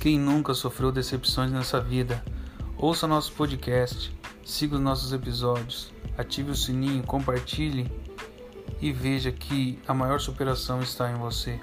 Quem nunca sofreu decepções nessa vida? Ouça nosso podcast, siga os nossos episódios, ative o sininho, compartilhe e veja que a maior superação está em você.